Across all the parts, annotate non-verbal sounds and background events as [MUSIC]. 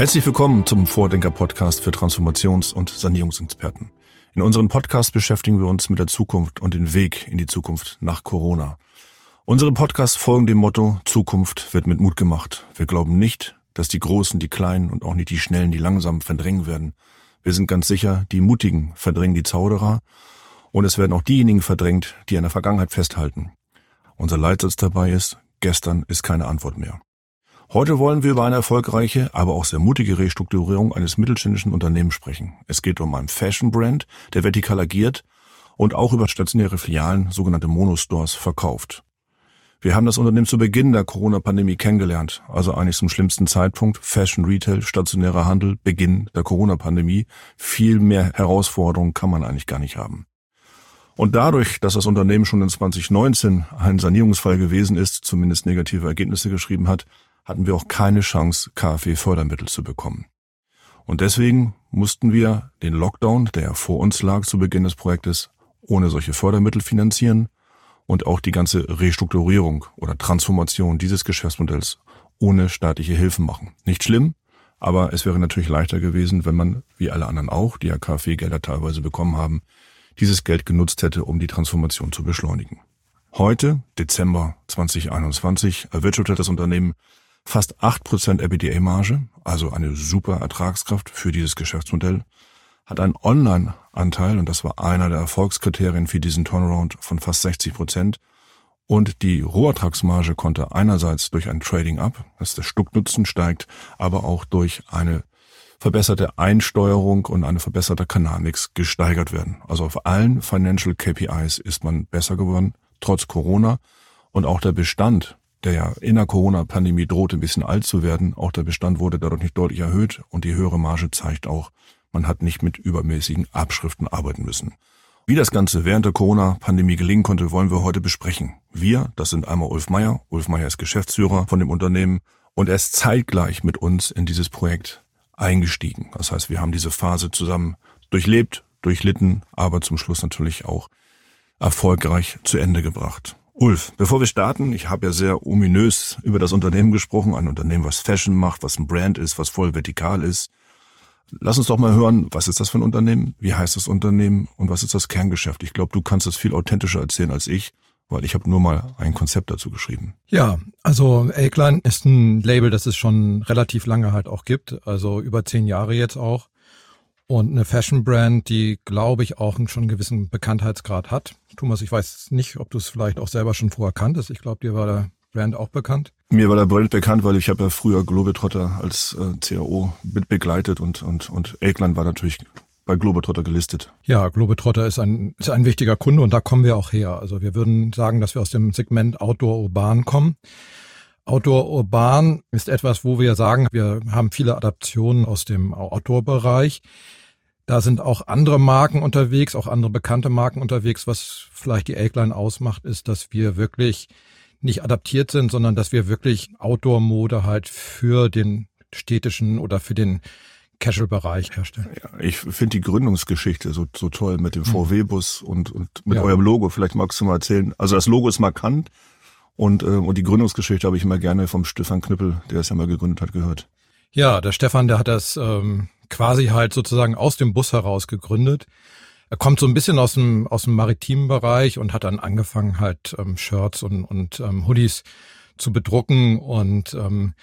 Herzlich willkommen zum Vordenker-Podcast für Transformations- und Sanierungsexperten. In unserem Podcast beschäftigen wir uns mit der Zukunft und den Weg in die Zukunft nach Corona. Unsere Podcasts folgen dem Motto, Zukunft wird mit Mut gemacht. Wir glauben nicht, dass die Großen die Kleinen und auch nicht die Schnellen die Langsamen verdrängen werden. Wir sind ganz sicher, die Mutigen verdrängen die Zauderer und es werden auch diejenigen verdrängt, die an der Vergangenheit festhalten. Unser Leitsatz dabei ist, gestern ist keine Antwort mehr. Heute wollen wir über eine erfolgreiche, aber auch sehr mutige Restrukturierung eines mittelständischen Unternehmens sprechen. Es geht um einen Fashion-Brand, der vertikal agiert und auch über stationäre Filialen, sogenannte Monostores, verkauft. Wir haben das Unternehmen zu Beginn der Corona-Pandemie kennengelernt, also eigentlich zum schlimmsten Zeitpunkt. Fashion Retail, stationärer Handel, Beginn der Corona-Pandemie. Viel mehr Herausforderungen kann man eigentlich gar nicht haben. Und dadurch, dass das Unternehmen schon in 2019 ein Sanierungsfall gewesen ist, zumindest negative Ergebnisse geschrieben hat, hatten wir auch keine Chance, KfW-Fördermittel zu bekommen. Und deswegen mussten wir den Lockdown, der vor uns lag zu Beginn des Projektes, ohne solche Fördermittel finanzieren und auch die ganze Restrukturierung oder Transformation dieses Geschäftsmodells ohne staatliche Hilfen machen. Nicht schlimm, aber es wäre natürlich leichter gewesen, wenn man, wie alle anderen auch, die ja KfW-Gelder teilweise bekommen haben, dieses Geld genutzt hätte, um die Transformation zu beschleunigen. Heute, Dezember 2021, erwirtschaftet das Unternehmen fast 8% EBITDA-Marge, also eine super Ertragskraft für dieses Geschäftsmodell hat einen Online-Anteil, und das war einer der Erfolgskriterien für diesen Turnaround, von fast 60 Prozent. Und die Rohertragsmarge konnte einerseits durch ein Trading up, dass der Stucknutzen steigt, aber auch durch eine verbesserte Einsteuerung und eine verbesserte Kanalmix gesteigert werden. Also auf allen Financial KPIs ist man besser geworden, trotz Corona. Und auch der Bestand, der ja in der Corona-Pandemie drohte ein bisschen alt zu werden, auch der Bestand wurde dadurch nicht deutlich erhöht und die höhere Marge zeigt auch, man hat nicht mit übermäßigen Abschriften arbeiten müssen. Wie das Ganze während der Corona-Pandemie gelingen konnte, wollen wir heute besprechen. Wir, das sind einmal Ulf Meyer. Ulf Meyer ist Geschäftsführer von dem Unternehmen und er ist zeitgleich mit uns in dieses Projekt eingestiegen. Das heißt, wir haben diese Phase zusammen durchlebt, durchlitten, aber zum Schluss natürlich auch erfolgreich zu Ende gebracht. Ulf, bevor wir starten, ich habe ja sehr ominös über das Unternehmen gesprochen, ein Unternehmen, was Fashion macht, was ein Brand ist, was voll vertikal ist. Lass uns doch mal hören, was ist das für ein Unternehmen? Wie heißt das Unternehmen? Und was ist das Kerngeschäft? Ich glaube, du kannst das viel authentischer erzählen als ich, weil ich habe nur mal ein Konzept dazu geschrieben. Ja, also Elklein ist ein Label, das es schon relativ lange halt auch gibt, also über zehn Jahre jetzt auch. Und eine Fashion-Brand, die, glaube ich, auch schon einen gewissen Bekanntheitsgrad hat. Thomas, ich weiß nicht, ob du es vielleicht auch selber schon vorher kanntest. Ich glaube, dir war der Brand auch bekannt? Mir war der Brand bekannt, weil ich habe ja früher Globetrotter als äh, CAO mit begleitet und, und, und Elkland war natürlich bei Globetrotter gelistet. Ja, Globetrotter ist ein, ist ein wichtiger Kunde und da kommen wir auch her. Also wir würden sagen, dass wir aus dem Segment Outdoor Urban kommen. Outdoor Urban ist etwas, wo wir sagen, wir haben viele Adaptionen aus dem Outdoor-Bereich. Da sind auch andere Marken unterwegs, auch andere bekannte Marken unterwegs. Was vielleicht die Elkline ausmacht, ist, dass wir wirklich nicht adaptiert sind, sondern dass wir wirklich Outdoor-Mode halt für den städtischen oder für den Casual-Bereich herstellen. Ja, ich finde die Gründungsgeschichte so, so toll mit dem mhm. VW-Bus und, und mit ja. eurem Logo. Vielleicht magst du mal erzählen. Also das Logo ist markant und, äh, und die Gründungsgeschichte habe ich immer gerne vom Stefan Knüppel, der es ja mal gegründet hat, gehört. Ja, der Stefan, der hat das ähm, quasi halt sozusagen aus dem Bus heraus gegründet. Er kommt so ein bisschen aus dem, aus dem maritimen Bereich und hat dann angefangen, halt ähm, Shirts und, und ähm, Hoodies zu bedrucken und ähm,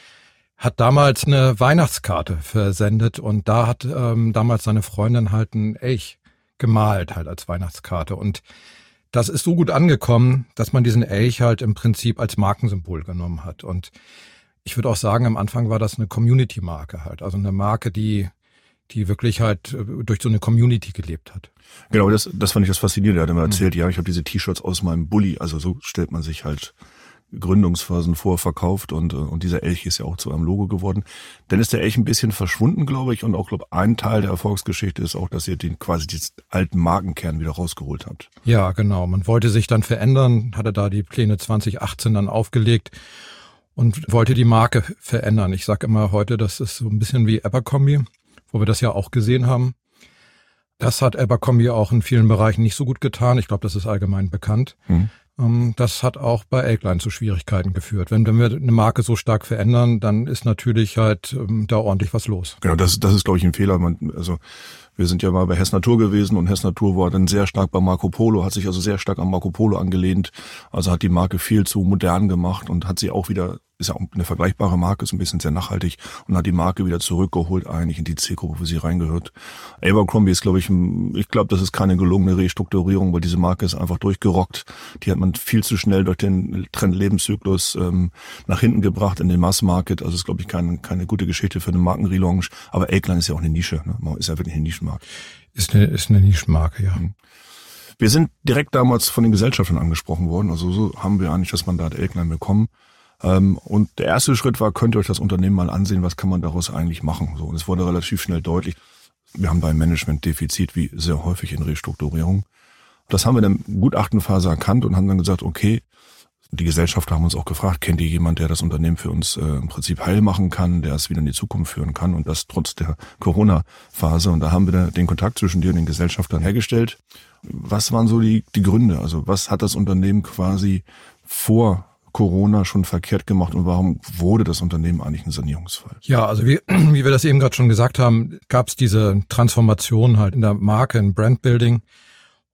hat damals eine Weihnachtskarte versendet und da hat ähm, damals seine Freundin halt ein Elch gemalt halt als Weihnachtskarte und das ist so gut angekommen, dass man diesen Elch halt im Prinzip als Markensymbol genommen hat und ich würde auch sagen, am Anfang war das eine Community-Marke halt, also eine Marke, die die wirklich halt äh, durch so eine Community gelebt hat. Genau, das, das fand ich das Faszinierende. Er hat immer erzählt, mhm. ja, ich habe diese T-Shirts aus meinem Bulli, also so stellt man sich halt Gründungsphasen vor verkauft und, äh, und dieser Elch ist ja auch zu einem Logo geworden. Dann ist der Elch ein bisschen verschwunden, glaube ich, und auch, glaube ein Teil der Erfolgsgeschichte ist auch, dass ihr den quasi diesen alten Markenkern wieder rausgeholt habt. Ja, genau. Man wollte sich dann verändern, hatte da die Pläne 2018 dann aufgelegt und wollte die Marke verändern. Ich sage immer heute, das ist so ein bisschen wie Abercrombie wo wir das ja auch gesehen haben. Das hat Abercrombie auch in vielen Bereichen nicht so gut getan. Ich glaube, das ist allgemein bekannt. Mhm. Das hat auch bei Elkline zu Schwierigkeiten geführt. Wenn, wenn wir eine Marke so stark verändern, dann ist natürlich halt ähm, da ordentlich was los. Genau, das, das ist, glaube ich, ein Fehler. Man, also wir sind ja mal bei Hess Natur gewesen und Hess Natur war dann sehr stark bei Marco Polo, hat sich also sehr stark an Marco Polo angelehnt. Also hat die Marke viel zu modern gemacht und hat sie auch wieder ist ja auch eine vergleichbare Marke, ist ein bisschen sehr nachhaltig und hat die Marke wieder zurückgeholt eigentlich in die Zielgruppe, wo sie reingehört. Abercrombie ist, glaube ich, ich glaube, das ist keine gelungene Restrukturierung, weil diese Marke ist einfach durchgerockt. Die hat man viel zu schnell durch den Trend-Lebenszyklus ähm, nach hinten gebracht in den Mass-Market. Also ist, glaube ich, keine, keine gute Geschichte für eine Markenrelaunch. Aber Elkline ist ja auch eine Nische. Ne? Ist ja wirklich eine Nischenmarke. Ist eine, ist eine Nischenmarke, ja. Mhm. Wir sind direkt damals von den Gesellschaftern angesprochen worden. Also so haben wir eigentlich das Mandat Elkline bekommen. Ähm, und der erste Schritt war, könnt ihr euch das Unternehmen mal ansehen, was kann man daraus eigentlich machen? So, und es wurde relativ schnell deutlich. Wir haben da ein Management-Defizit, wie sehr häufig in Restrukturierung. Das haben wir in der Gutachtenphase erkannt und haben dann gesagt, okay, die Gesellschafter haben uns auch gefragt, kennt ihr jemand, der das Unternehmen für uns äh, im Prinzip heil machen kann, der es wieder in die Zukunft führen kann und das trotz der Corona-Phase. Und da haben wir den Kontakt zwischen dir und den Gesellschaftern hergestellt. Was waren so die, die Gründe? Also was hat das Unternehmen quasi vor Corona schon verkehrt gemacht und warum wurde das Unternehmen eigentlich ein Sanierungsfall? Ja, also wie, [CLEARS THROAT] wie wir das eben gerade schon gesagt haben, gab es diese Transformation halt in der Marke, in Brandbuilding.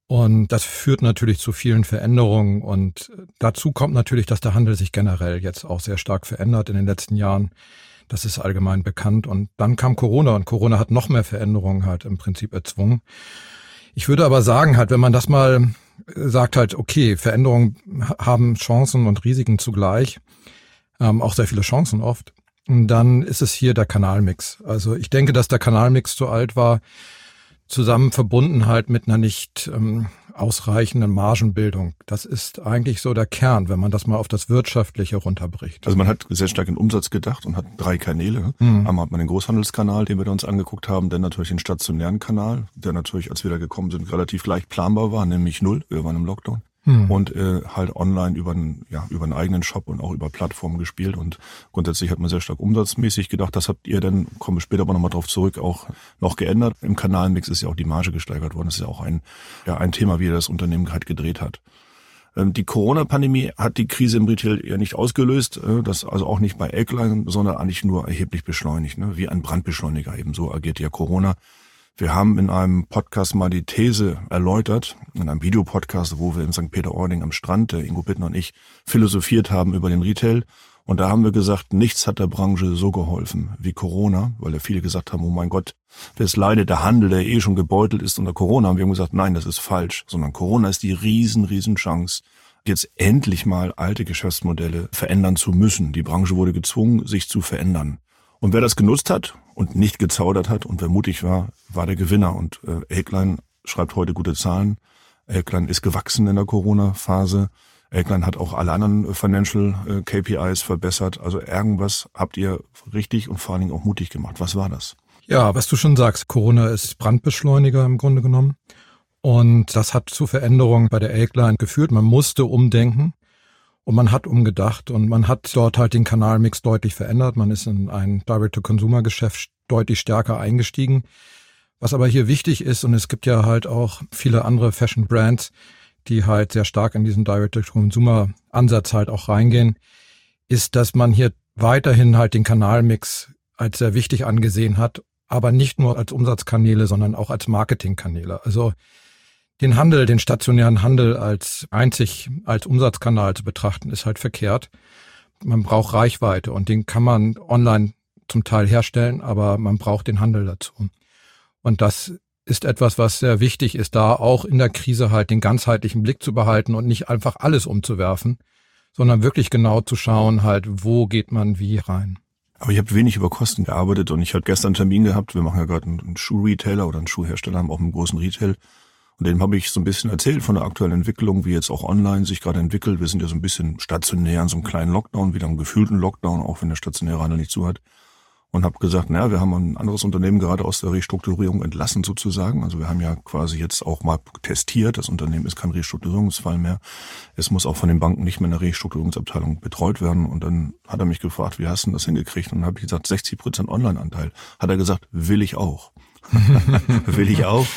Und das führt natürlich zu vielen Veränderungen. Und dazu kommt natürlich, dass der Handel sich generell jetzt auch sehr stark verändert in den letzten Jahren. Das ist allgemein bekannt. Und dann kam Corona und Corona hat noch mehr Veränderungen halt im Prinzip erzwungen. Ich würde aber sagen, halt, wenn man das mal sagt halt, okay, Veränderungen haben Chancen und Risiken zugleich, ähm, auch sehr viele Chancen oft. Und dann ist es hier der Kanalmix. Also ich denke, dass der Kanalmix zu alt war, zusammen verbunden halt mit einer nicht ähm, ausreichenden Margenbildung. Das ist eigentlich so der Kern, wenn man das mal auf das Wirtschaftliche runterbricht. Also man hat sehr stark in Umsatz gedacht und hat drei Kanäle. Mhm. Einmal hat man den Großhandelskanal, den wir uns angeguckt haben, dann natürlich den stationären Kanal, der natürlich, als wir da gekommen sind, relativ leicht planbar war, nämlich null. Wir waren im Lockdown hm. und äh, halt online über einen, ja, über einen eigenen Shop und auch über Plattformen gespielt und grundsätzlich hat man sehr stark umsatzmäßig gedacht, das habt ihr dann, kommen wir später aber nochmal drauf zurück, auch noch geändert. Im Kanalmix ist ja auch die Marge gesteigert worden, das ist ja auch ein, ja, ein Thema, wie das Unternehmen halt gedreht hat. Ähm, die Corona-Pandemie hat die Krise im Retail ja nicht ausgelöst, äh, das also auch nicht bei Eggline, sondern eigentlich nur erheblich beschleunigt, ne? wie ein Brandbeschleuniger. Ebenso agiert ja Corona. Wir haben in einem Podcast mal die These erläutert, in einem Videopodcast, wo wir in St. Peter-Ording am Strand, der Ingo Bittner und ich, philosophiert haben über den Retail. Und da haben wir gesagt, nichts hat der Branche so geholfen wie Corona, weil ja viele gesagt haben, oh mein Gott, das leidet der Handel, der eh schon gebeutelt ist unter Corona. Und wir haben gesagt, nein, das ist falsch, sondern Corona ist die riesen, riesen Chance, jetzt endlich mal alte Geschäftsmodelle verändern zu müssen. Die Branche wurde gezwungen, sich zu verändern. Und wer das genutzt hat und nicht gezaudert hat und wer mutig war, war der Gewinner. Und äh, Elklein schreibt heute gute Zahlen. Elklein ist gewachsen in der Corona-Phase. Elklein hat auch alle anderen Financial äh, KPIs verbessert. Also irgendwas habt ihr richtig und vor allen Dingen auch mutig gemacht. Was war das? Ja, was du schon sagst, Corona ist Brandbeschleuniger im Grunde genommen. Und das hat zu Veränderungen bei der Elkline geführt. Man musste umdenken. Und man hat umgedacht und man hat dort halt den Kanalmix deutlich verändert. Man ist in ein Direct-to-Consumer-Geschäft deutlich stärker eingestiegen. Was aber hier wichtig ist, und es gibt ja halt auch viele andere Fashion-Brands, die halt sehr stark in diesen Direct-to-Consumer-Ansatz halt auch reingehen, ist, dass man hier weiterhin halt den Kanalmix als sehr wichtig angesehen hat, aber nicht nur als Umsatzkanäle, sondern auch als Marketingkanäle. Also den Handel, den stationären Handel als einzig als Umsatzkanal zu betrachten, ist halt verkehrt. Man braucht Reichweite und den kann man online zum Teil herstellen, aber man braucht den Handel dazu. Und das ist etwas, was sehr wichtig ist, da auch in der Krise halt den ganzheitlichen Blick zu behalten und nicht einfach alles umzuwerfen, sondern wirklich genau zu schauen, halt, wo geht man wie rein. Aber ich habe wenig über Kosten gearbeitet und ich hatte gestern einen Termin gehabt. Wir machen ja gerade einen Schuhretailer oder einen Schuhhersteller, haben auch einen großen Retail. Und dem habe ich so ein bisschen erzählt von der aktuellen Entwicklung, wie jetzt auch online sich gerade entwickelt. Wir sind ja so ein bisschen stationär in so einem kleinen Lockdown, wieder einem gefühlten Lockdown, auch wenn der stationäre Handel nicht zu hat. Und habe gesagt, naja, wir haben ein anderes Unternehmen gerade aus der Restrukturierung entlassen sozusagen. Also wir haben ja quasi jetzt auch mal testiert, das Unternehmen ist kein Restrukturierungsfall mehr. Es muss auch von den Banken nicht mehr in der Restrukturierungsabteilung betreut werden. Und dann hat er mich gefragt, wie hast du das hingekriegt? Und dann habe ich gesagt, 60 Prozent Online-Anteil. Hat er gesagt, will ich auch. [LAUGHS] will ich auch.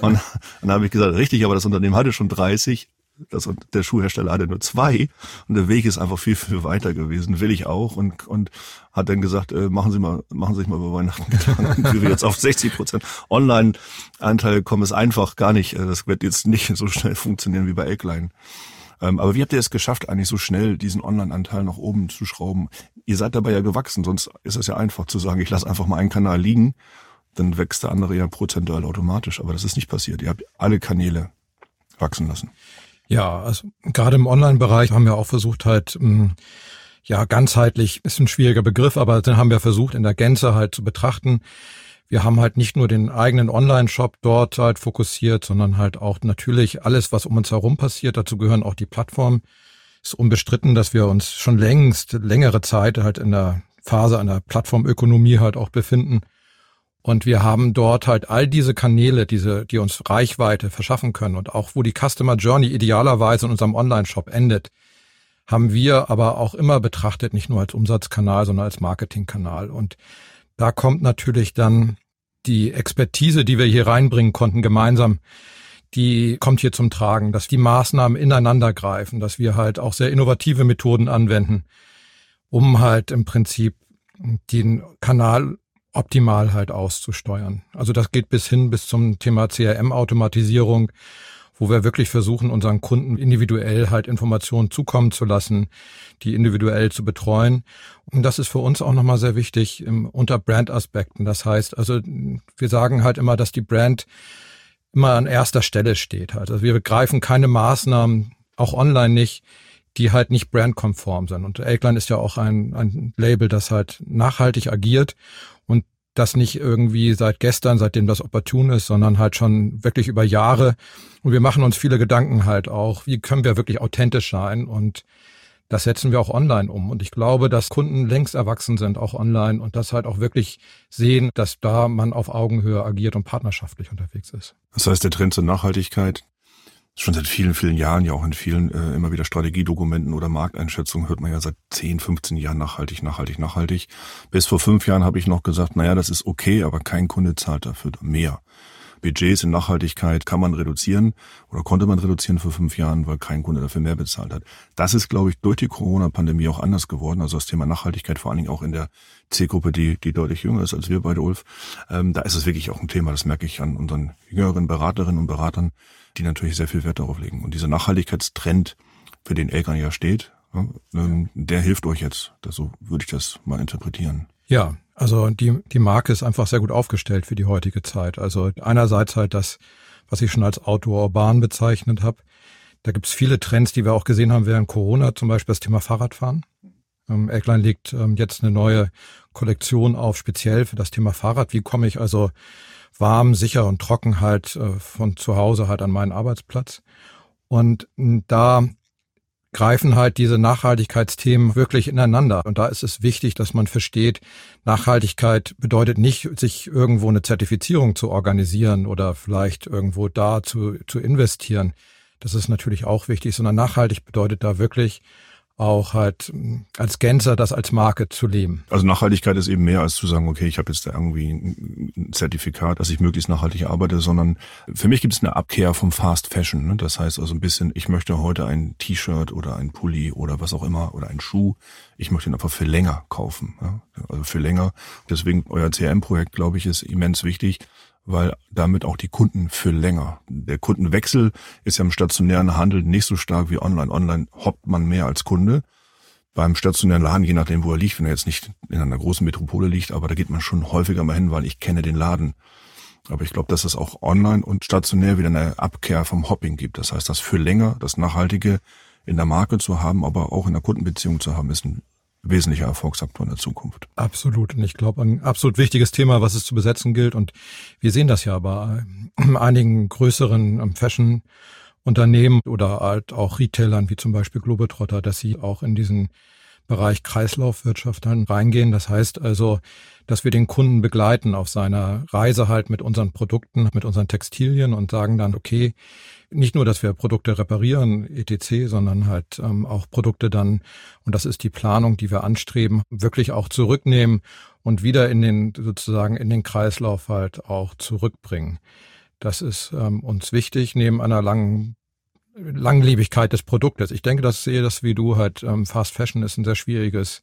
Und dann habe ich gesagt, richtig, aber das Unternehmen hatte schon 30. das, der Schuhhersteller hatte nur zwei und der Weg ist einfach viel, viel weiter gewesen. Will ich auch und, und hat dann gesagt, äh, machen Sie mal, machen Sie sich mal über Weihnachten Gedanken, wie wir jetzt auf 60 Prozent Online-Anteil kommen, ist einfach gar nicht, äh, das wird jetzt nicht so schnell funktionieren wie bei Eggline. Ähm, aber wie habt ihr es geschafft, eigentlich so schnell diesen Online-Anteil nach oben zu schrauben? Ihr seid dabei ja gewachsen, sonst ist es ja einfach zu sagen, ich lasse einfach mal einen Kanal liegen, dann wächst der andere ja prozentual automatisch. Aber das ist nicht passiert. Ihr habt alle Kanäle wachsen lassen. Ja, also gerade im Online-Bereich haben wir auch versucht halt, hm, ja, ganzheitlich ist ein schwieriger Begriff, aber dann haben wir versucht, in der Gänze halt zu betrachten. Wir haben halt nicht nur den eigenen Online-Shop dort halt fokussiert, sondern halt auch natürlich alles, was um uns herum passiert. Dazu gehören auch die Plattformen. Ist unbestritten, dass wir uns schon längst längere Zeit halt in der Phase einer Plattformökonomie halt auch befinden. Und wir haben dort halt all diese Kanäle, diese, die uns Reichweite verschaffen können und auch wo die Customer Journey idealerweise in unserem Online-Shop endet, haben wir aber auch immer betrachtet, nicht nur als Umsatzkanal, sondern als Marketingkanal. Und da kommt natürlich dann die Expertise, die wir hier reinbringen konnten, gemeinsam, die kommt hier zum Tragen, dass die Maßnahmen ineinander greifen, dass wir halt auch sehr innovative Methoden anwenden, um halt im Prinzip den Kanal optimal halt auszusteuern. Also das geht bis hin bis zum Thema CRM-Automatisierung, wo wir wirklich versuchen, unseren Kunden individuell halt Informationen zukommen zu lassen, die individuell zu betreuen. Und das ist für uns auch nochmal sehr wichtig im, unter Brand-Aspekten. Das heißt, also wir sagen halt immer, dass die Brand immer an erster Stelle steht. Halt. Also wir greifen keine Maßnahmen, auch online nicht, die halt nicht brandkonform sind. Und Elkline ist ja auch ein, ein Label, das halt nachhaltig agiert das nicht irgendwie seit gestern, seitdem das opportun ist, sondern halt schon wirklich über Jahre. Und wir machen uns viele Gedanken halt auch, wie können wir wirklich authentisch sein und das setzen wir auch online um. Und ich glaube, dass Kunden längst erwachsen sind, auch online, und das halt auch wirklich sehen, dass da man auf Augenhöhe agiert und partnerschaftlich unterwegs ist. Das heißt, der Trend zur Nachhaltigkeit, schon seit vielen, vielen Jahren, ja auch in vielen äh, immer wieder Strategiedokumenten oder Markteinschätzungen hört man ja seit 10, 15 Jahren nachhaltig, nachhaltig, nachhaltig. Bis vor fünf Jahren habe ich noch gesagt, naja, das ist okay, aber kein Kunde zahlt dafür mehr. Budgets in Nachhaltigkeit kann man reduzieren oder konnte man reduzieren vor fünf Jahren, weil kein Kunde dafür mehr bezahlt hat. Das ist, glaube ich, durch die Corona-Pandemie auch anders geworden. Also das Thema Nachhaltigkeit, vor allen Dingen auch in der Zielgruppe, die, die deutlich jünger ist als wir beide, Ulf. Ähm, da ist es wirklich auch ein Thema, das merke ich an unseren jüngeren Beraterinnen und Beratern, die natürlich sehr viel Wert darauf legen. Und dieser Nachhaltigkeitstrend, für den Elkern ja steht, ähm, der hilft euch jetzt. So würde ich das mal interpretieren. Ja, also die, die Marke ist einfach sehr gut aufgestellt für die heutige Zeit. Also einerseits halt das, was ich schon als Outdoor Urban bezeichnet habe. Da gibt's viele Trends, die wir auch gesehen haben während Corona, zum Beispiel das Thema Fahrradfahren. Ähm, Eggline legt ähm, jetzt eine neue Kollektion auf, speziell für das Thema Fahrrad. Wie komme ich also warm, sicher und trocken halt äh, von zu Hause halt an meinen Arbeitsplatz. Und da greifen halt diese Nachhaltigkeitsthemen wirklich ineinander. Und da ist es wichtig, dass man versteht, Nachhaltigkeit bedeutet nicht, sich irgendwo eine Zertifizierung zu organisieren oder vielleicht irgendwo da zu, zu investieren. Das ist natürlich auch wichtig, sondern nachhaltig bedeutet da wirklich, auch halt hm, als Gänser das als Marke zu leben. Also Nachhaltigkeit ist eben mehr als zu sagen, okay, ich habe jetzt da irgendwie ein Zertifikat, dass ich möglichst nachhaltig arbeite, sondern für mich gibt es eine Abkehr vom Fast Fashion. Ne? Das heißt also ein bisschen, ich möchte heute ein T-Shirt oder ein Pulli oder was auch immer oder einen Schuh, ich möchte ihn einfach für länger kaufen. Ja? Also für länger. Deswegen euer CRM-Projekt, glaube ich, ist immens wichtig weil damit auch die Kunden für länger. Der Kundenwechsel ist ja im stationären Handel nicht so stark wie online. Online hoppt man mehr als Kunde. Beim stationären Laden, je nachdem, wo er liegt, wenn er jetzt nicht in einer großen Metropole liegt, aber da geht man schon häufiger mal hin, weil ich kenne den Laden. Aber ich glaube, dass es auch online und stationär wieder eine Abkehr vom Hopping gibt. Das heißt, das für länger, das Nachhaltige in der Marke zu haben, aber auch in der Kundenbeziehung zu haben, ist ein wesentlicher Erfolgsfaktor in der Zukunft. Absolut. Und ich glaube, ein absolut wichtiges Thema, was es zu besetzen gilt. Und wir sehen das ja bei [CLEARS THROAT] einigen größeren ähm, Fashion Unternehmen oder halt auch Retailern wie zum Beispiel Globetrotter, dass sie auch in diesen Bereich Kreislaufwirtschaft dann reingehen. Das heißt also, dass wir den Kunden begleiten auf seiner Reise halt mit unseren Produkten, mit unseren Textilien und sagen dann, okay, nicht nur, dass wir Produkte reparieren, etc., sondern halt ähm, auch Produkte dann, und das ist die Planung, die wir anstreben, wirklich auch zurücknehmen und wieder in den, sozusagen in den Kreislauf halt auch zurückbringen. Das ist ähm, uns wichtig, neben einer langen Langlebigkeit des Produktes. Ich denke, das sehe das wie du halt, ähm, Fast Fashion ist ein sehr schwieriges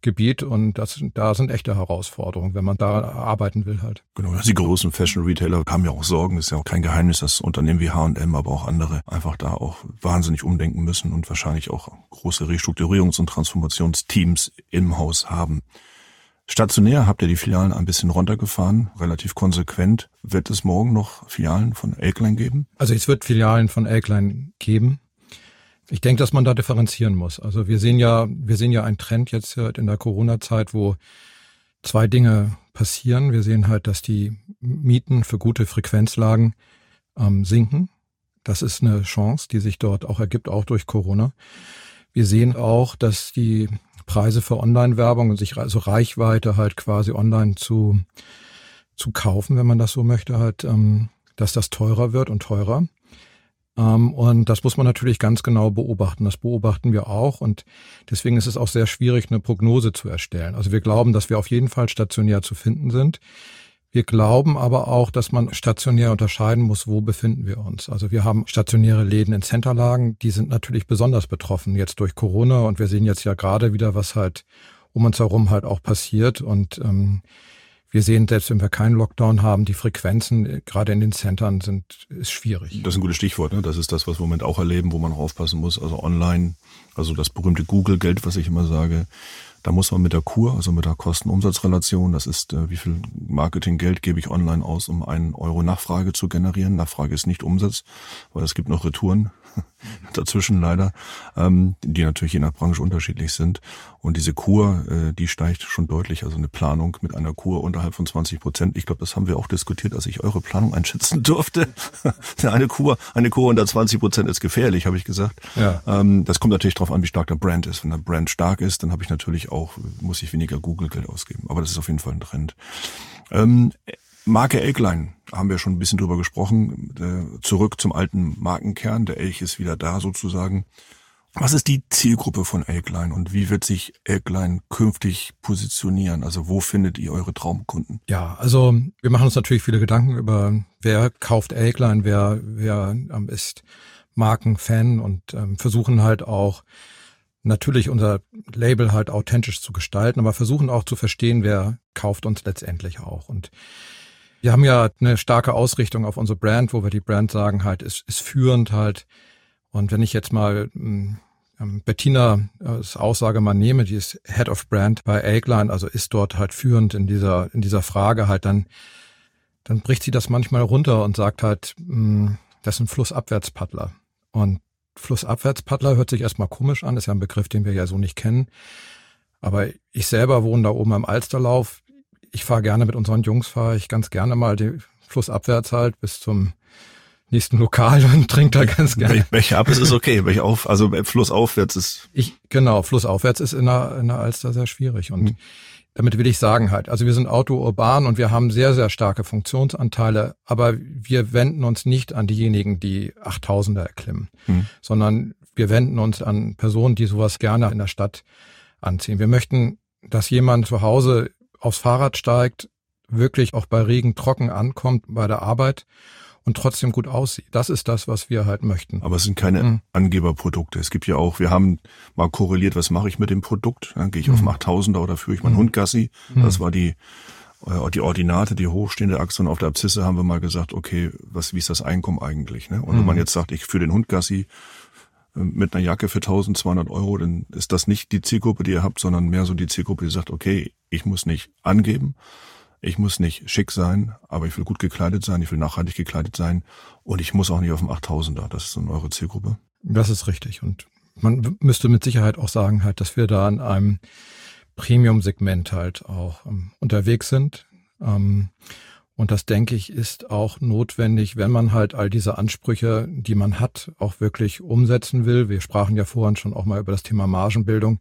Gebiet und das, da sind echte Herausforderungen, wenn man da arbeiten will halt. Genau, die großen Fashion Retailer haben ja auch Sorgen, ist ja auch kein Geheimnis, dass Unternehmen wie H&M, aber auch andere einfach da auch wahnsinnig umdenken müssen und wahrscheinlich auch große Restrukturierungs- und Transformationsteams im Haus haben. Stationär habt ihr die Filialen ein bisschen runtergefahren, relativ konsequent. Wird es morgen noch Filialen von Elklein geben? Also es wird Filialen von Elklein geben. Ich denke, dass man da differenzieren muss. Also wir sehen ja, wir sehen ja einen Trend jetzt in der Corona-Zeit, wo zwei Dinge passieren. Wir sehen halt, dass die Mieten für gute Frequenzlagen ähm, sinken. Das ist eine Chance, die sich dort auch ergibt, auch durch Corona. Wir sehen auch, dass die Preise für Online-Werbung und sich also Reichweite halt quasi online zu, zu kaufen, wenn man das so möchte, halt, ähm, dass das teurer wird und teurer. Ähm, und das muss man natürlich ganz genau beobachten. Das beobachten wir auch und deswegen ist es auch sehr schwierig, eine Prognose zu erstellen. Also wir glauben, dass wir auf jeden Fall stationär zu finden sind. Wir glauben aber auch, dass man stationär unterscheiden muss, wo befinden wir uns. Also wir haben stationäre Läden in Centerlagen, die sind natürlich besonders betroffen jetzt durch Corona und wir sehen jetzt ja gerade wieder, was halt um uns herum halt auch passiert und ähm, wir sehen, selbst wenn wir keinen Lockdown haben, die Frequenzen äh, gerade in den Centern sind ist schwierig. Das ist ein gutes Stichwort. Ne? Das ist das, was wir im Moment auch erleben, wo man auch aufpassen muss. Also online, also das berühmte Google-Geld, was ich immer sage. Da muss man mit der Kur, also mit der Kosten-Umsatz-Relation, das ist, äh, wie viel Marketinggeld gebe ich online aus, um einen Euro Nachfrage zu generieren. Nachfrage ist nicht Umsatz, weil es gibt noch Retouren. [LAUGHS] dazwischen leider, ähm, die natürlich je nach Branche unterschiedlich sind. Und diese Kur, äh, die steigt schon deutlich. Also eine Planung mit einer Kur unterhalb von 20 Prozent. Ich glaube, das haben wir auch diskutiert, als ich eure Planung einschätzen [LAUGHS] durfte. [LAUGHS] eine Kur, eine Kur unter 20 Prozent ist gefährlich, habe ich gesagt. Ja. Ähm, das kommt natürlich darauf an, wie stark der Brand ist. Wenn der Brand stark ist, dann habe ich natürlich auch, muss ich weniger Google-Geld ausgeben. Aber das ist auf jeden Fall ein Trend. Ähm, Marke Elklein haben wir schon ein bisschen drüber gesprochen. Äh, zurück zum alten Markenkern. Der Elch ist wieder da sozusagen. Was ist die Zielgruppe von Elklein und wie wird sich Elklein künftig positionieren? Also wo findet ihr eure Traumkunden? Ja, also wir machen uns natürlich viele Gedanken über, wer kauft Elklein, wer, wer ähm, ist Markenfan und ähm, versuchen halt auch natürlich unser Label halt authentisch zu gestalten, aber versuchen auch zu verstehen, wer kauft uns letztendlich auch. Und wir haben ja eine starke Ausrichtung auf unsere Brand, wo wir die Brand sagen halt, ist, ist führend halt. Und wenn ich jetzt mal ähm, Bettina als Aussage mal nehme, die ist Head of Brand bei Aigline, also ist dort halt führend in dieser, in dieser Frage halt, dann, dann bricht sie das manchmal runter und sagt halt, mh, hm, das sind Flussabwärtspaddler. Und Flussabwärtspaddler hört sich erstmal komisch an, ist ja ein Begriff, den wir ja so nicht kennen. Aber ich selber wohne da oben am Alsterlauf ich fahre gerne mit unseren Jungs, fahre ich ganz gerne mal die Flussabwärts halt bis zum nächsten Lokal [LAUGHS] und trinke da ganz gerne. Welche ab ist, ist okay, welche auf, also flussaufwärts ist. Ich, genau, flussaufwärts ist in der, in der Alster sehr schwierig und hm. damit will ich sagen halt, also wir sind autourban und wir haben sehr, sehr starke Funktionsanteile, aber wir wenden uns nicht an diejenigen, die 8000er erklimmen, hm. sondern wir wenden uns an Personen, die sowas gerne in der Stadt anziehen. Wir möchten, dass jemand zu Hause aufs Fahrrad steigt, wirklich auch bei Regen trocken ankommt bei der Arbeit und trotzdem gut aussieht. Das ist das, was wir halt möchten. Aber es sind keine mhm. Angeberprodukte. Es gibt ja auch, wir haben mal korreliert, was mache ich mit dem Produkt? Dann gehe ich mhm. auf 8000er oder führe ich meinen mhm. Hund Gassi? Mhm. Das war die äh, die Ordinate, die hochstehende Achse und auf der Abzisse haben wir mal gesagt, okay, was, wie ist das Einkommen eigentlich? Ne? Und wenn man mhm. jetzt sagt, ich führe den Hund Gassi, mit einer Jacke für 1200 Euro, dann ist das nicht die Zielgruppe, die ihr habt, sondern mehr so die Zielgruppe, die sagt, okay, ich muss nicht angeben, ich muss nicht schick sein, aber ich will gut gekleidet sein, ich will nachhaltig gekleidet sein und ich muss auch nicht auf dem 8000er. Das ist so eure Zielgruppe. Das ist richtig und man müsste mit Sicherheit auch sagen halt, dass wir da in einem Premium-Segment halt auch ähm, unterwegs sind. Ähm, und das, denke ich, ist auch notwendig, wenn man halt all diese Ansprüche, die man hat, auch wirklich umsetzen will. Wir sprachen ja vorhin schon auch mal über das Thema Margenbildung.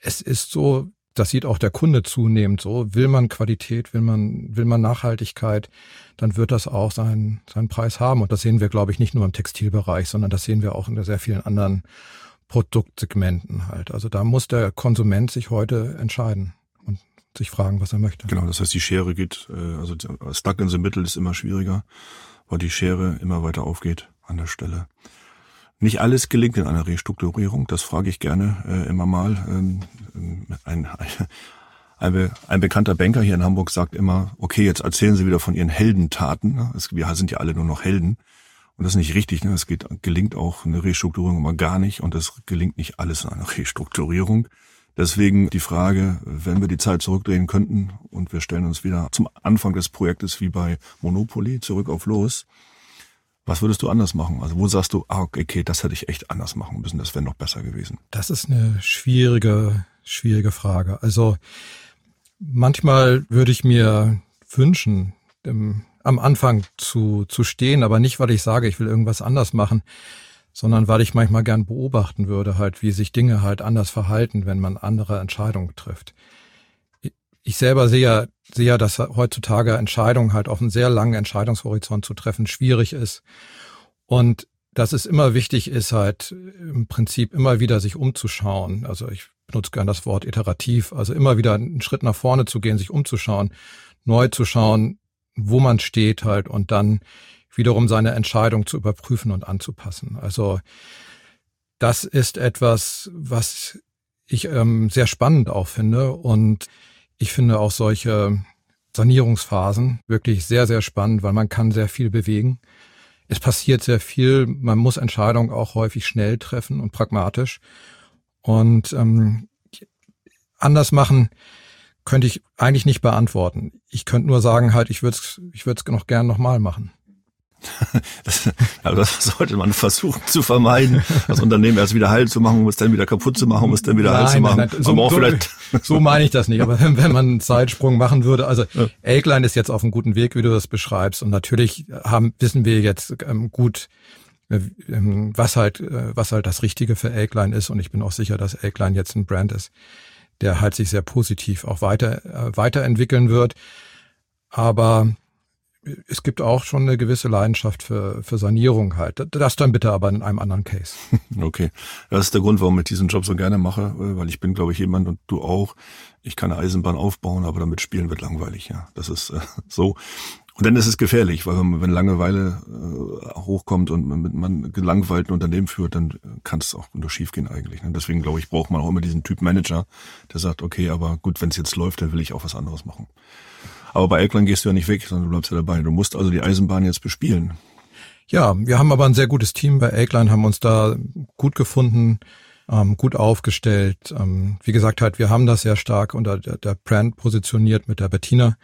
Es ist so, das sieht auch der Kunde zunehmend so. Will man Qualität, will man, will man Nachhaltigkeit, dann wird das auch seinen, seinen Preis haben. Und das sehen wir, glaube ich, nicht nur im Textilbereich, sondern das sehen wir auch in sehr vielen anderen Produktsegmenten halt. Also da muss der Konsument sich heute entscheiden sich fragen, was er möchte. Genau, das heißt, die Schere geht, äh, also stuck in the middle ist immer schwieriger, weil die Schere immer weiter aufgeht an der Stelle. Nicht alles gelingt in einer Restrukturierung, das frage ich gerne äh, immer mal. Ähm, ein, [LAUGHS] ein, ein, bekannter Banker hier in Hamburg sagt immer, okay, jetzt erzählen Sie wieder von Ihren Heldentaten. wir sind ja alle nur noch Helden. Und das ist nicht richtig. Ne? Es geht, gelingt auch eine Restrukturierung immer gar nicht und es gelingt nicht alles in einer [LAUGHS] Restrukturierung. Deswegen die Frage, wenn wir die Zeit zurückdrehen könnten und wir stellen uns wieder zum Anfang des Projektes wie bei Monopoly zurück auf los, was würdest du anders machen? Also wo sagst du, ah, okay, das hätte ich echt anders machen müssen, das wäre noch besser gewesen? Das ist eine schwierige, schwierige Frage. Also manchmal würde ich mir wünschen, am Anfang zu, zu stehen, aber nicht, weil ich sage, ich will irgendwas anders machen, sondern weil ich manchmal gern beobachten würde, halt, wie sich Dinge halt anders verhalten, wenn man andere Entscheidungen trifft. Ich selber sehe ja, sehe ja, dass heutzutage Entscheidungen halt auf einen sehr langen Entscheidungshorizont zu treffen schwierig ist. Und dass es immer wichtig ist, halt im Prinzip immer wieder sich umzuschauen. Also ich benutze gern das Wort iterativ, also immer wieder einen Schritt nach vorne zu gehen, sich umzuschauen, neu zu schauen, wo man steht halt und dann wiederum seine Entscheidung zu überprüfen und anzupassen. Also das ist etwas, was ich ähm, sehr spannend auch finde und ich finde auch solche Sanierungsphasen wirklich sehr, sehr spannend, weil man kann sehr viel bewegen. Es passiert sehr viel, man muss Entscheidungen auch häufig schnell treffen und pragmatisch. Und ähm, anders machen könnte ich eigentlich nicht beantworten. Ich könnte nur sagen, halt, ich würde es ich würd's noch gern nochmal machen. [LAUGHS] das, aber das sollte man versuchen zu vermeiden, das Unternehmen erst wieder heil zu machen, um es dann wieder kaputt zu machen, um es dann wieder nein, heil zu machen. Nein, nein. So, so, vielleicht [LAUGHS] so meine ich das nicht. Aber wenn, wenn man einen Zeitsprung machen würde, also ja. Elkline ist jetzt auf einem guten Weg, wie du das beschreibst. Und natürlich haben, wissen wir jetzt ähm, gut, äh, ähm, was halt, äh, was halt das Richtige für Elkline ist. Und ich bin auch sicher, dass Elkline jetzt ein Brand ist, der halt sich sehr positiv auch weiter, äh, weiterentwickeln wird. Aber es gibt auch schon eine gewisse Leidenschaft für, für Sanierung halt. Das dann bitte aber in einem anderen Case. [LAUGHS] Okay. Das ist der Grund, warum ich diesen Job so gerne mache, weil ich bin, glaube ich, jemand und du auch. Ich kann eine Eisenbahn aufbauen, aber damit spielen wird langweilig, ja. Das ist äh, [LAUGHS] so. Und dann ist es gefährlich, weil wenn Langeweile äh, hochkommt und man, man gelangweilt ein Unternehmen führt, dann kann es auch nur schiefgehen eigentlich. Ne? Deswegen glaube ich, braucht man auch immer diesen Typ Manager, der sagt, okay, aber gut, wenn es jetzt läuft, dann will ich auch was anderes machen. Aber bei Elkland gehst du ja nicht weg, sondern du bleibst ja dabei. Du musst also die Eisenbahn jetzt bespielen. Ja, wir haben aber ein sehr gutes Team bei Elkline, haben uns da gut gefunden, ähm, gut aufgestellt. Ähm, wie gesagt, halt, wir haben das sehr stark unter der, der Brand positioniert mit der Bettina.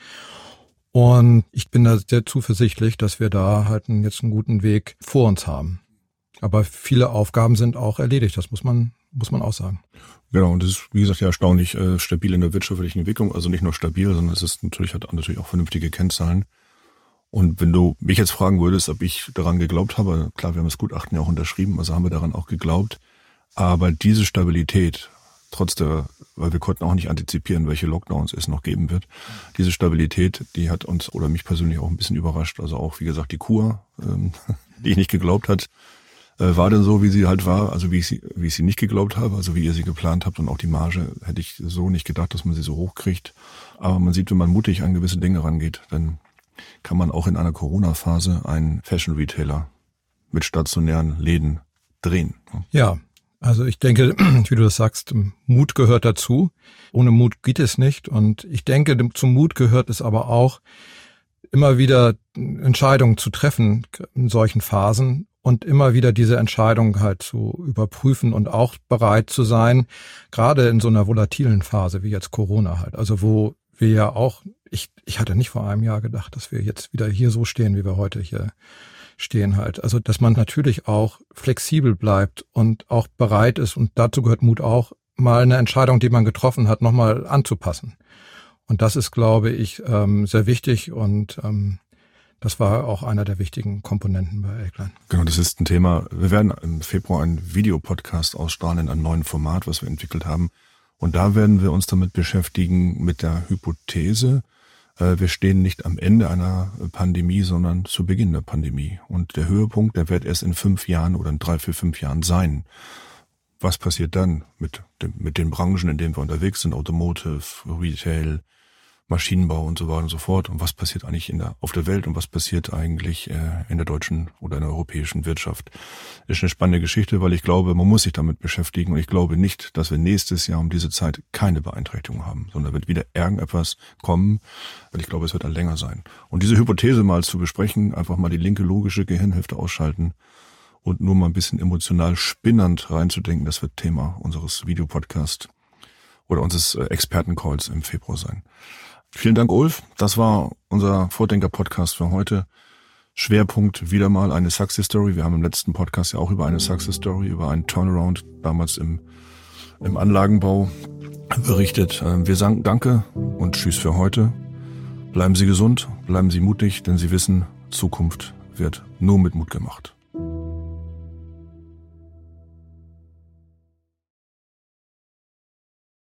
Und ich bin da sehr zuversichtlich, dass wir da halt jetzt einen guten Weg vor uns haben. Aber viele Aufgaben sind auch erledigt, das muss man, muss man auch sagen. Genau, und das ist, wie gesagt, ja erstaunlich äh, stabil in der wirtschaftlichen Entwicklung. Also nicht nur stabil, sondern es ist natürlich, hat natürlich auch vernünftige Kennzahlen. Und wenn du mich jetzt fragen würdest, ob ich daran geglaubt habe, klar, wir haben das Gutachten ja auch unterschrieben, also haben wir daran auch geglaubt. Aber diese Stabilität, trotz der, weil wir konnten auch nicht antizipieren, welche Lockdowns es noch geben wird. Diese Stabilität, die hat uns oder mich persönlich auch ein bisschen überrascht. Also auch, wie gesagt, die Kur, ähm, [LAUGHS] die ich nicht geglaubt hat, äh, war denn so, wie sie halt war, also wie ich sie, wie ich sie nicht geglaubt habe, also wie ihr sie geplant habt und auch die Marge hätte ich so nicht gedacht, dass man sie so hoch kriegt. Aber man sieht, wenn man mutig an gewisse Dinge rangeht, dann kann man auch in einer Corona-Phase einen Fashion-Retailer mit stationären Läden drehen. Ja, also ich denke, [CLEARS THROAT] wie du das sagst, Mut gehört dazu. Ohne Mut geht es nicht. Und ich denke, zum Mut gehört es aber auch, immer wieder Entscheidungen zu treffen in solchen Phasen und immer wieder diese Entscheidung halt zu überprüfen und auch bereit zu sein, gerade in so einer volatilen Phase wie jetzt Corona halt, also wo wir ja auch, ich, ich hatte nicht vor einem Jahr gedacht, dass wir jetzt wieder hier so stehen, wie wir heute hier stehen halt. Also, dass man natürlich auch flexibel bleibt und auch bereit ist, und dazu gehört Mut auch, mal eine Entscheidung, die man getroffen hat, nochmal anzupassen. Und das ist, glaube ich, ähm, sehr wichtig und ähm, das war auch einer der wichtigen Komponenten bei Eggline. Genau, das ist ein Thema. Wir werden im Februar einen Videopodcast ausstrahlen in einem neuen Format, was wir entwickelt haben. Und da werden wir uns damit beschäftigen mit der Hypothese, äh, wir stehen nicht am Ende einer Pandemie, sondern zu Beginn der Pandemie. Und der Höhepunkt, der wird erst in fünf Jahren oder in drei, vier, fünf Jahren sein. Was passiert dann mit, dem, mit den Branchen, in denen wir unterwegs sind? Automotive, Retail, Maschinenbau und so weiter und so fort. Und was passiert eigentlich in der, auf der Welt und was passiert eigentlich äh, in der deutschen oder in der europäischen Wirtschaft. Ist eine spannende Geschichte, weil ich glaube, man muss sich damit beschäftigen und ich glaube nicht, dass wir nächstes Jahr um diese Zeit keine Beeinträchtigung haben, sondern wird wieder irgendetwas kommen, weil ich glaube, es wird dann länger sein. Und diese Hypothese mal zu besprechen, einfach mal die linke logische Gehirnhälfte ausschalten und nur mal ein bisschen emotional spinnernd reinzudenken, das wird Thema unseres Videopodcasts oder unseres äh, Expertencalls im Februar sein. Vielen Dank, Ulf. Das war unser Vordenker-Podcast für heute. Schwerpunkt wieder mal eine Success Story. Wir haben im letzten Podcast ja auch über eine Success Story, über einen Turnaround damals im, im Anlagenbau berichtet. Ähm, wir sagen Danke und Tschüss für heute. Bleiben Sie gesund, bleiben Sie mutig, denn Sie wissen, Zukunft wird nur mit Mut gemacht.